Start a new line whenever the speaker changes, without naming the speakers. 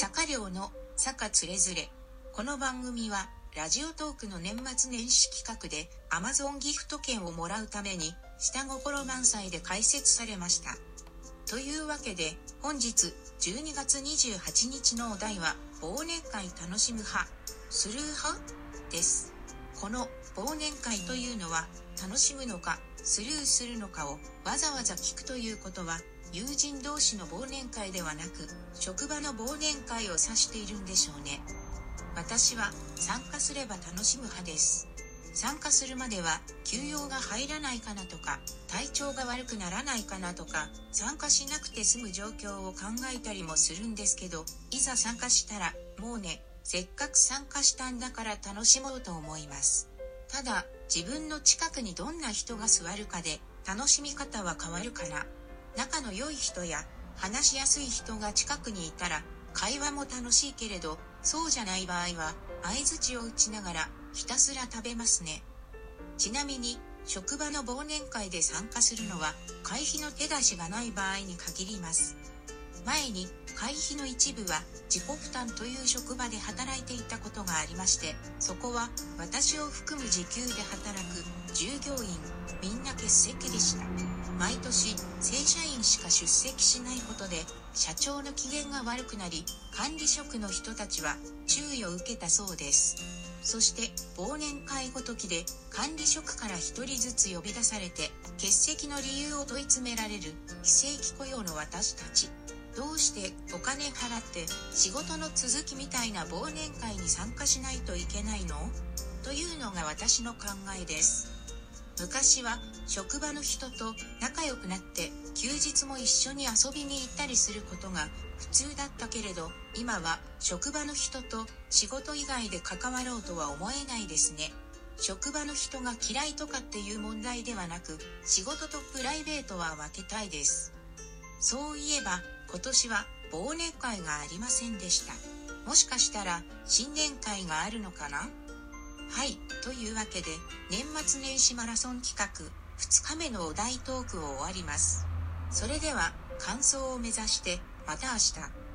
坂寮の坂つれづれ。この番組は、ラジオトークの年末年始企画で Amazon ギフト券をもらうために、下心満載で開設されました。というわけで、本日12月28日のお題は、忘年会楽しむ派、する派です。この忘年会というのは、楽しむのか、スルーするのかをわざわざ聞くということは、友人同士の忘年会ではなく、職場の忘年会を指しているんでしょうね。私は参加すれば楽しむ派です。参加するまでは休養が入らないかなとか、体調が悪くならないかなとか、参加しなくて済む状況を考えたりもするんですけど、いざ参加したら、もうね、せっかく参加したんだから楽しもうと思います。ただ、自分の近くにどんな人が座るかで、楽しみ方は変わるかな。仲の良い人や話しやすい人が近くにいたら会話も楽しいけれどそうじゃない場合は相槌を打ちながらひたすら食べますね。ちなみに職場の忘年会で参加するのは会費の手出しがない場合に限ります。前に会費の一部は自己負担という職場で働いていたことがありましてそこは私を含む時給で働く従業員みんな欠席でした。毎年正社員しか出席しないことで社長の機嫌が悪くなり管理職の人たちは注意を受けたそうです。そして忘年会ごときで管理職から1人ずつ呼び出されて欠席の理由を問い詰められる非正規雇用の私たち。どうしてお金払って仕事の続きみたいな忘年会に参加しないといけないの？というのが私の考えです。昔は職場の人と仲良くなって休日も一緒に遊びに行ったりすることが普通だったけれど今は職場の人と仕事以外で関わろうとは思えないですね。職場の人が嫌いとかっていう問題ではなく仕事とプライベートは分けたいです。そういえば今年は忘年会がありませんでした。もしかしたら新年会があるのかな？はい、というわけで年末年始マラソン企画2日目のお題トークを終わります。それでは感想を目指してまた明日。